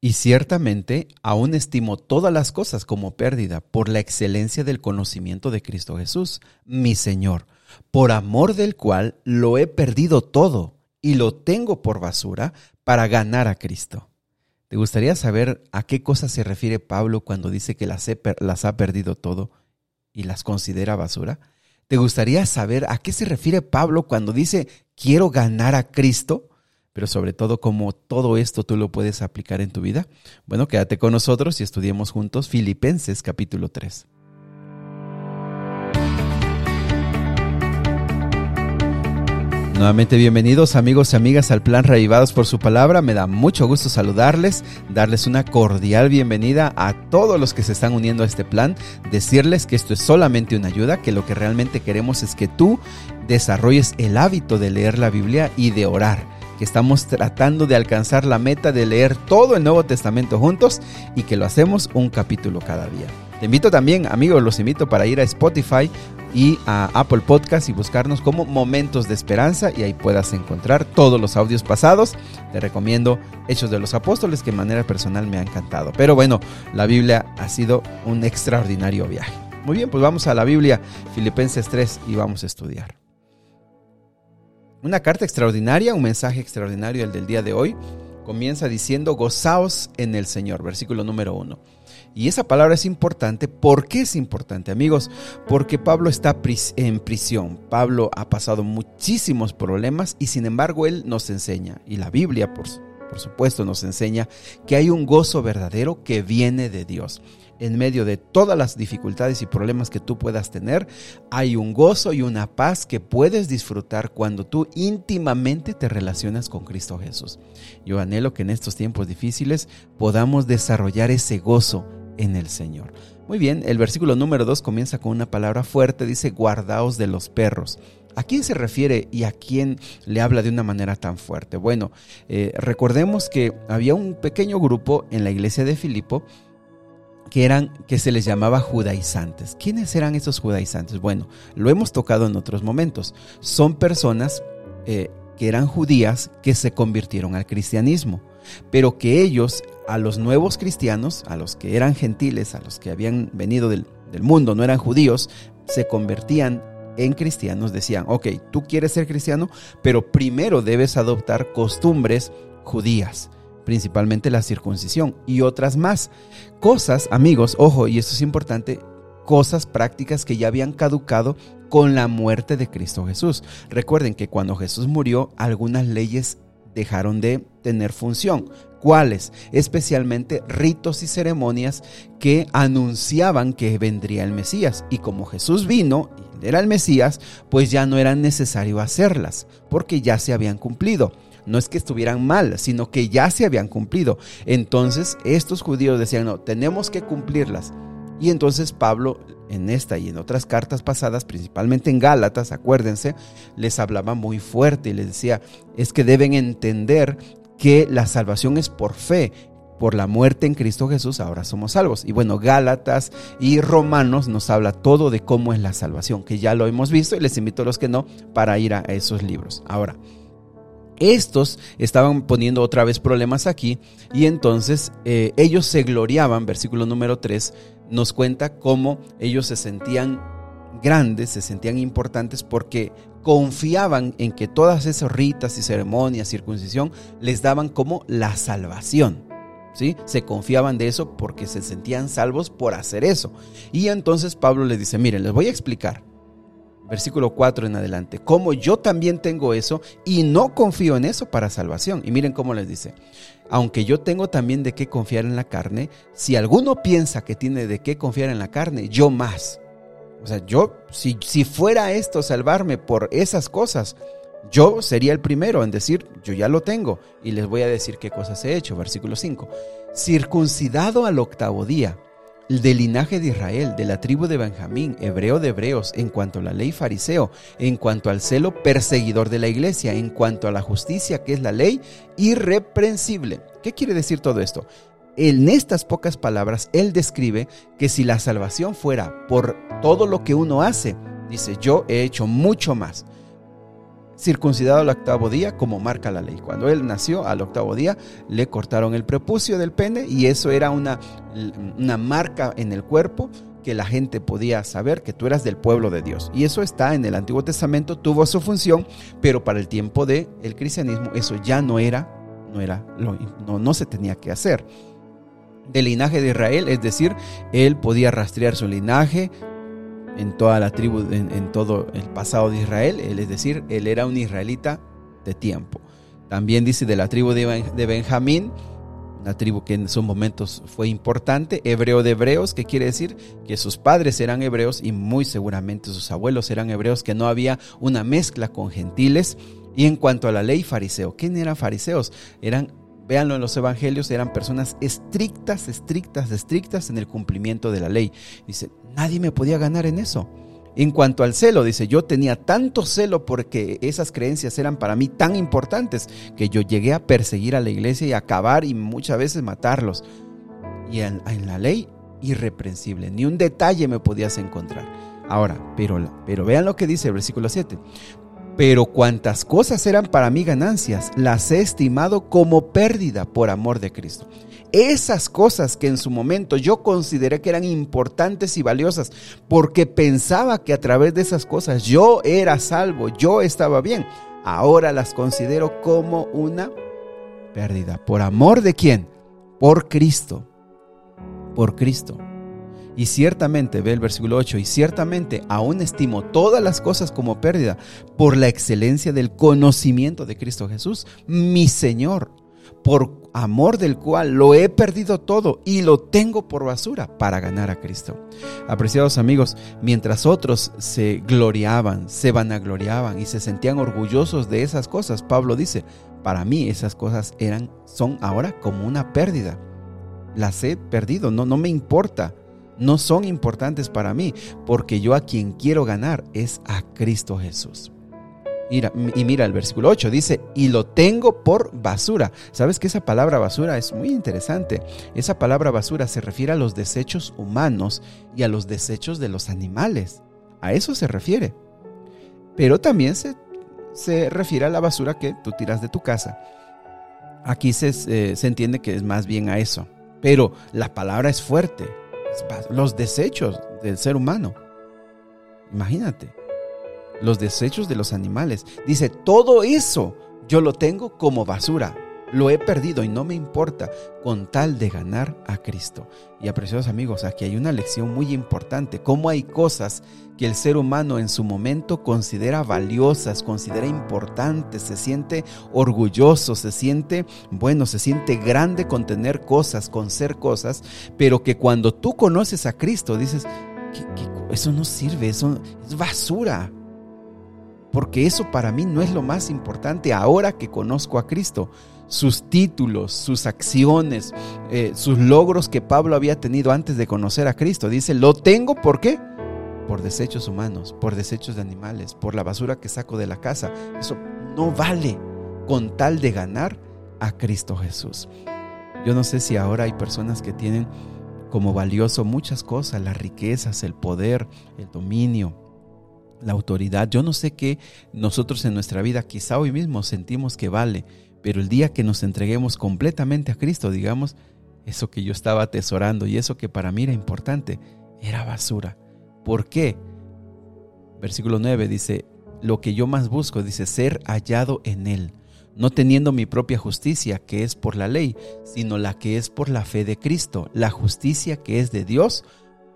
Y ciertamente aún estimo todas las cosas como pérdida por la excelencia del conocimiento de Cristo Jesús, mi Señor, por amor del cual lo he perdido todo y lo tengo por basura para ganar a Cristo. ¿Te gustaría saber a qué cosa se refiere Pablo cuando dice que las, las ha perdido todo y las considera basura? ¿Te gustaría saber a qué se refiere Pablo cuando dice quiero ganar a Cristo? Pero sobre todo cómo todo esto tú lo puedes aplicar en tu vida. Bueno, quédate con nosotros y estudiemos juntos Filipenses capítulo 3. Nuevamente bienvenidos amigos y amigas al plan Reavivados por su palabra. Me da mucho gusto saludarles, darles una cordial bienvenida a todos los que se están uniendo a este plan, decirles que esto es solamente una ayuda, que lo que realmente queremos es que tú desarrolles el hábito de leer la Biblia y de orar que estamos tratando de alcanzar la meta de leer todo el Nuevo Testamento juntos y que lo hacemos un capítulo cada día. Te invito también, amigos, los invito para ir a Spotify y a Apple Podcast y buscarnos como Momentos de Esperanza y ahí puedas encontrar todos los audios pasados. Te recomiendo Hechos de los Apóstoles que de manera personal me ha encantado. Pero bueno, la Biblia ha sido un extraordinario viaje. Muy bien, pues vamos a la Biblia, Filipenses 3 y vamos a estudiar. Una carta extraordinaria, un mensaje extraordinario el del día de hoy. Comienza diciendo, gozaos en el Señor, versículo número uno. Y esa palabra es importante. ¿Por qué es importante, amigos? Porque Pablo está en prisión. Pablo ha pasado muchísimos problemas y sin embargo él nos enseña, y la Biblia, por, por supuesto, nos enseña que hay un gozo verdadero que viene de Dios en medio de todas las dificultades y problemas que tú puedas tener, hay un gozo y una paz que puedes disfrutar cuando tú íntimamente te relacionas con Cristo Jesús. Yo anhelo que en estos tiempos difíciles podamos desarrollar ese gozo en el Señor. Muy bien, el versículo número 2 comienza con una palabra fuerte, dice, guardaos de los perros. ¿A quién se refiere y a quién le habla de una manera tan fuerte? Bueno, eh, recordemos que había un pequeño grupo en la iglesia de Filipo que eran que se les llamaba judaizantes. ¿Quiénes eran esos judaizantes? Bueno, lo hemos tocado en otros momentos. Son personas eh, que eran judías que se convirtieron al cristianismo, pero que ellos a los nuevos cristianos, a los que eran gentiles, a los que habían venido del, del mundo, no eran judíos, se convertían en cristianos. Decían, ok, tú quieres ser cristiano, pero primero debes adoptar costumbres judías principalmente la circuncisión y otras más. Cosas, amigos, ojo, y esto es importante, cosas prácticas que ya habían caducado con la muerte de Cristo Jesús. Recuerden que cuando Jesús murió, algunas leyes dejaron de tener función. ¿Cuáles? Especialmente ritos y ceremonias que anunciaban que vendría el Mesías. Y como Jesús vino y era el Mesías, pues ya no era necesario hacerlas, porque ya se habían cumplido no es que estuvieran mal, sino que ya se habían cumplido. Entonces estos judíos decían, no, tenemos que cumplirlas. Y entonces Pablo en esta y en otras cartas pasadas, principalmente en Gálatas, acuérdense, les hablaba muy fuerte y les decía, es que deben entender que la salvación es por fe. Por la muerte en Cristo Jesús ahora somos salvos. Y bueno, Gálatas y Romanos nos habla todo de cómo es la salvación, que ya lo hemos visto y les invito a los que no para ir a esos libros. Ahora, estos estaban poniendo otra vez problemas aquí y entonces eh, ellos se gloriaban, versículo número 3 nos cuenta cómo ellos se sentían grandes, se sentían importantes porque confiaban en que todas esas ritas y ceremonias, circuncisión, les daban como la salvación. ¿Sí? Se confiaban de eso porque se sentían salvos por hacer eso. Y entonces Pablo les dice, miren, les voy a explicar versículo 4 en adelante, como yo también tengo eso y no confío en eso para salvación. Y miren cómo les dice, aunque yo tengo también de qué confiar en la carne, si alguno piensa que tiene de qué confiar en la carne, yo más. O sea, yo, si, si fuera esto salvarme por esas cosas, yo sería el primero en decir, yo ya lo tengo. Y les voy a decir qué cosas he hecho. Versículo 5. Circuncidado al octavo día del linaje de Israel, de la tribu de Benjamín, hebreo de hebreos, en cuanto a la ley fariseo, en cuanto al celo perseguidor de la iglesia, en cuanto a la justicia que es la ley, irreprensible. ¿Qué quiere decir todo esto? En estas pocas palabras, él describe que si la salvación fuera por todo lo que uno hace, dice, yo he hecho mucho más. Circuncidado al octavo día, como marca la ley. Cuando él nació al octavo día, le cortaron el prepucio del pene y eso era una, una marca en el cuerpo que la gente podía saber que tú eras del pueblo de Dios. Y eso está en el Antiguo Testamento, tuvo su función, pero para el tiempo del el cristianismo eso ya no era, no era, no, no se tenía que hacer. Del linaje de Israel, es decir, él podía rastrear su linaje, en toda la tribu, en, todo el pasado de Israel, él, es decir, él era un israelita de tiempo. También dice de la tribu de, Benjamín, una tribu que en sus momentos fue importante, hebreo de hebreos, que quiere decir que sus padres eran hebreos y muy seguramente sus abuelos eran hebreos, que no había una mezcla con gentiles. Y en cuanto a la ley fariseo, ¿quién eran fariseos? Eran véanlo en los evangelios, eran personas estrictas, estrictas, estrictas en el cumplimiento de la ley. Dice, nadie me podía ganar en eso. En cuanto al celo, dice, yo tenía tanto celo porque esas creencias eran para mí tan importantes que yo llegué a perseguir a la iglesia y acabar y muchas veces matarlos. Y en, la ley, irreprensible, ni un detalle me podías encontrar. Ahora, pero, pero vean lo que dice el versículo 7. Pero cuantas cosas eran para mí ganancias, las he estimado como pérdida por amor de Cristo. Esas cosas que en su momento yo consideré que eran importantes y valiosas, porque pensaba que a través de esas cosas yo era salvo, yo estaba bien, ahora las considero como una pérdida. ¿Por amor de quién? Por Cristo. Por Cristo. Y ciertamente, ve el versículo 8, y ciertamente aún estimo todas las cosas como pérdida por la excelencia del conocimiento de Cristo Jesús, mi Señor, por amor del cual lo he perdido todo y lo tengo por basura para ganar a Cristo. Apreciados amigos, mientras otros se gloriaban, se vanagloriaban y se sentían orgullosos de esas cosas, Pablo dice, para mí esas cosas eran, son ahora como una pérdida. Las he perdido, no, no me importa no son importantes para mí, porque yo a quien quiero ganar es a Cristo Jesús. Y mira el versículo 8, dice, y lo tengo por basura. ¿Sabes que esa palabra basura es muy interesante? Esa palabra basura se refiere a los desechos humanos y a los desechos de los animales. A eso se refiere. Pero también se, se refiere a la basura que tú tiras de tu casa. Aquí se, se entiende que es más bien a eso. Pero la palabra es fuerte los desechos del ser humano. Imagínate, los desechos de los animales. Dice, todo eso yo lo tengo como basura lo he perdido y no me importa con tal de ganar a Cristo. Y apreciados amigos, aquí hay una lección muy importante, cómo hay cosas que el ser humano en su momento considera valiosas, considera importantes, se siente orgulloso, se siente, bueno, se siente grande con tener cosas, con ser cosas, pero que cuando tú conoces a Cristo dices, eso no sirve, eso es basura. Porque eso para mí no es lo más importante ahora que conozco a Cristo sus títulos, sus acciones, eh, sus logros que Pablo había tenido antes de conocer a Cristo. Dice, lo tengo, ¿por qué? Por desechos humanos, por desechos de animales, por la basura que saco de la casa. Eso no vale con tal de ganar a Cristo Jesús. Yo no sé si ahora hay personas que tienen como valioso muchas cosas, las riquezas, el poder, el dominio, la autoridad. Yo no sé qué nosotros en nuestra vida quizá hoy mismo sentimos que vale, pero el día que nos entreguemos completamente a Cristo, digamos, eso que yo estaba atesorando y eso que para mí era importante, era basura. ¿Por qué? Versículo 9 dice, lo que yo más busco, dice, ser hallado en Él, no teniendo mi propia justicia, que es por la ley, sino la que es por la fe de Cristo, la justicia que es de Dios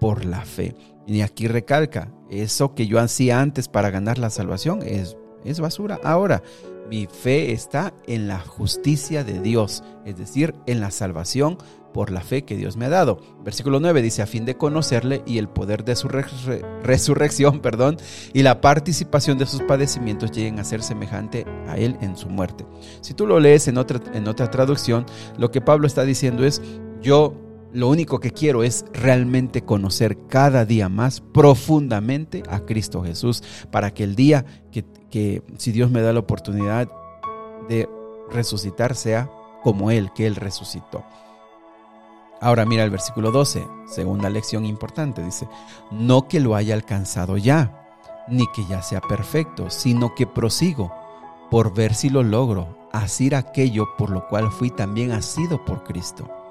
por la fe. Y aquí recalca, eso que yo hacía antes para ganar la salvación es, es basura. Ahora, mi fe está en la justicia de Dios, es decir, en la salvación por la fe que Dios me ha dado. Versículo 9 dice, a fin de conocerle y el poder de su resurrección, perdón, y la participación de sus padecimientos lleguen a ser semejante a él en su muerte. Si tú lo lees en otra, en otra traducción, lo que Pablo está diciendo es, yo lo único que quiero es realmente conocer cada día más profundamente a Cristo Jesús, para que el día que, si Dios me da la oportunidad de resucitar sea como Él, que Él resucitó. Ahora mira el versículo 12, segunda lección importante, dice, no que lo haya alcanzado ya, ni que ya sea perfecto, sino que prosigo por ver si lo logro, asir aquello por lo cual fui también asido por Cristo.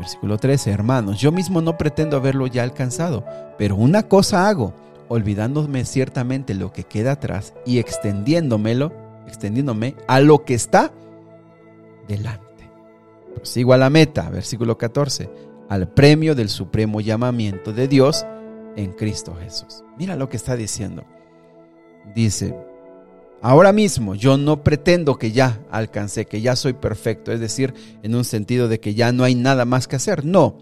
Versículo 13, hermanos, yo mismo no pretendo haberlo ya alcanzado, pero una cosa hago, olvidándome ciertamente lo que queda atrás y extendiéndomelo, extendiéndome a lo que está delante. Sigo a la meta, versículo 14, al premio del supremo llamamiento de Dios en Cristo Jesús. Mira lo que está diciendo. Dice, ahora mismo yo no pretendo que ya alcancé, que ya soy perfecto, es decir, en un sentido de que ya no hay nada más que hacer. No,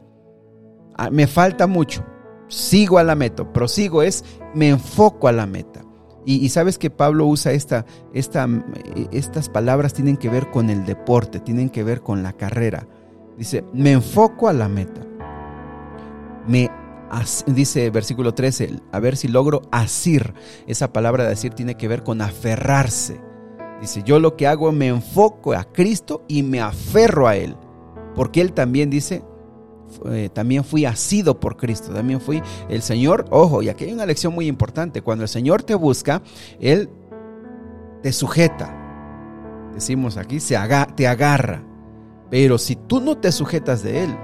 ah, me falta mucho. Sigo a la meta, prosigo es, me enfoco a la meta. Y, sabes que Pablo usa esta, esta, estas palabras, tienen que ver con el deporte, tienen que ver con la carrera. Dice, me enfoco a la meta. Me dice versículo 13, a ver si logro asir. Esa palabra de asir tiene que ver con aferrarse. Dice, yo lo que hago me enfoco a Cristo y me aferro a Él. Porque Él también dice, eh, también fui asido por Cristo, también fui el Señor, ojo, y aquí hay una lección muy importante, cuando el Señor te busca, Él te sujeta, decimos aquí, se te agarra, pero si tú no te sujetas de Él,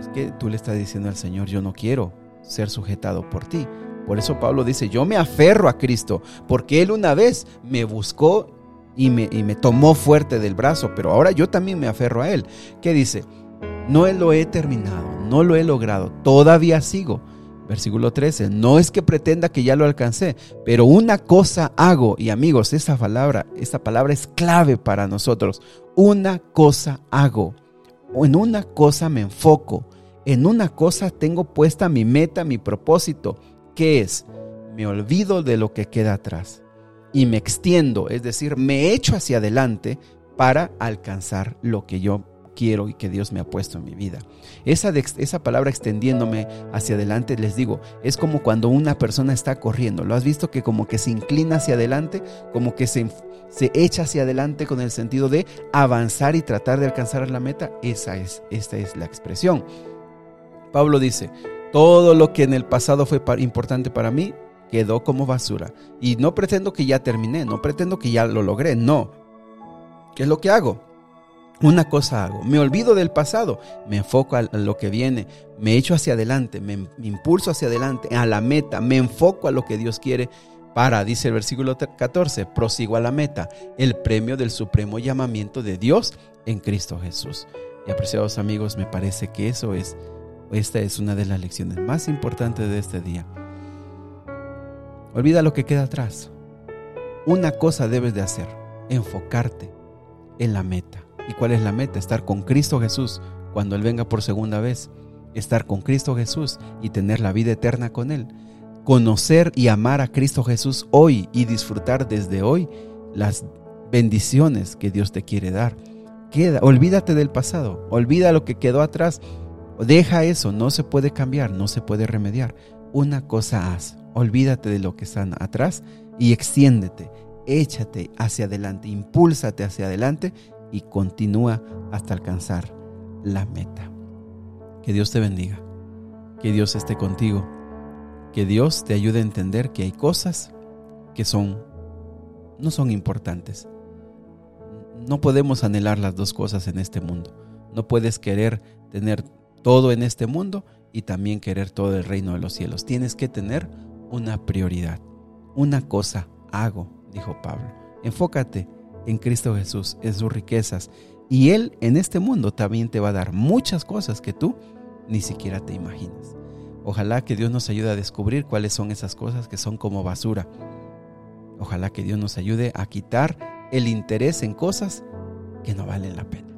es que tú le estás diciendo al Señor, yo no quiero ser sujetado por ti. Por eso Pablo dice, yo me aferro a Cristo, porque Él una vez me buscó y me, y me tomó fuerte del brazo, pero ahora yo también me aferro a Él. ¿Qué dice? no lo he terminado, no lo he logrado, todavía sigo. Versículo 13, no es que pretenda que ya lo alcancé, pero una cosa hago, y amigos, esta palabra, esta palabra es clave para nosotros. Una cosa hago, en una cosa me enfoco, en una cosa tengo puesta mi meta, mi propósito, que es, me olvido de lo que queda atrás y me extiendo, es decir, me echo hacia adelante para alcanzar lo que yo quiero y que Dios me ha puesto en mi vida. Esa, esa palabra extendiéndome hacia adelante, les digo, es como cuando una persona está corriendo. ¿Lo has visto que como que se inclina hacia adelante, como que se, se echa hacia adelante con el sentido de avanzar y tratar de alcanzar la meta? Esa es, esta es la expresión. Pablo dice, todo lo que en el pasado fue importante para mí quedó como basura. Y no pretendo que ya terminé, no pretendo que ya lo logré, no. ¿Qué es lo que hago? Una cosa hago, me olvido del pasado, me enfoco a lo que viene, me echo hacia adelante, me, impulso hacia adelante, a la meta, me enfoco a lo que Dios quiere para, dice el versículo 14, prosigo a la meta, el premio del supremo llamamiento de Dios en Cristo Jesús. Y apreciados amigos, me parece que eso es, esta es una de las lecciones más importantes de este día. Olvida lo que queda atrás. Una cosa debes de hacer, enfocarte en la meta. ¿Y cuál es la meta? Estar con Cristo Jesús cuando Él venga por segunda vez. Estar con Cristo Jesús y tener la vida eterna con Él. Conocer y amar a Cristo Jesús hoy y disfrutar desde hoy las bendiciones que Dios te quiere dar. Queda, olvídate del pasado, olvida lo que quedó atrás. Deja eso, no se puede cambiar, no se puede remediar. Una cosa haz, olvídate de lo que está atrás y extiéndete, échate hacia adelante, impúlsate hacia adelante y continúa hasta alcanzar la meta. Que Dios te bendiga, que Dios esté contigo, que Dios te ayude a entender que hay cosas que son no son importantes. No podemos anhelar las dos cosas en este mundo. No puedes querer tener todo en este mundo y también querer todo el reino de los cielos. Tienes que tener una prioridad. Una cosa hago, dijo Pablo. Enfócate en Cristo Jesús, en sus riquezas. Y Él en este mundo también te va a dar muchas cosas que tú ni siquiera te imaginas. Ojalá que Dios nos ayude a descubrir cuáles son esas cosas que son como basura. Ojalá que Dios nos ayude a quitar el interés en cosas que no valen la pena.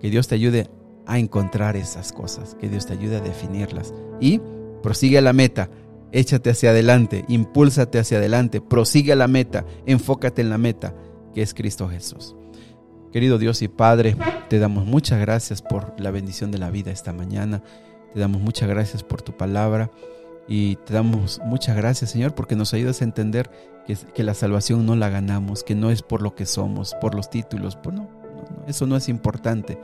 Que Dios te ayude a encontrar esas cosas, que Dios te ayude a definirlas. Y prosigue a la meta, échate hacia adelante, impúlsate hacia adelante, prosigue a la meta, enfócate en la meta que es Cristo Jesús. Querido Dios y Padre, te damos muchas gracias por la bendición de la vida esta mañana. Te damos muchas gracias por tu palabra y te damos muchas gracias, Señor, porque nos ayudas a entender que, que la salvación no la ganamos, que no es por lo que somos, por los títulos. No, no, eso no es importante.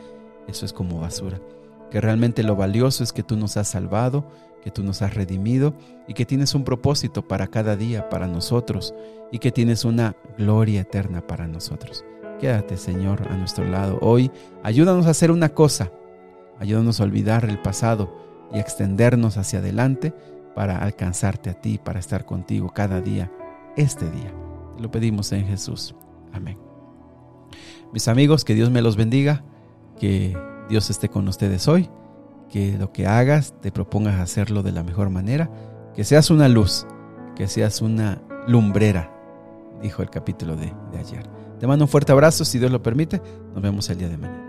Eso es como basura. Que realmente lo valioso es que tú nos has salvado, que tú nos has redimido y que tienes un propósito para cada día, para nosotros, y que tienes una gloria eterna para nosotros. Quédate, Señor, a nuestro lado. Hoy ayúdanos a hacer una cosa. Ayúdanos a olvidar el pasado y a extendernos hacia adelante para alcanzarte a ti, para estar contigo cada día, este día. Te lo pedimos en Jesús. Amén. Mis amigos, que Dios me los bendiga, que Dios esté con ustedes hoy, que lo que hagas te propongas hacerlo de la mejor manera, que seas una luz, que seas una lumbrera, dijo el capítulo de, de ayer. Te mando un fuerte abrazo, si Dios lo permite, nos vemos el día de mañana.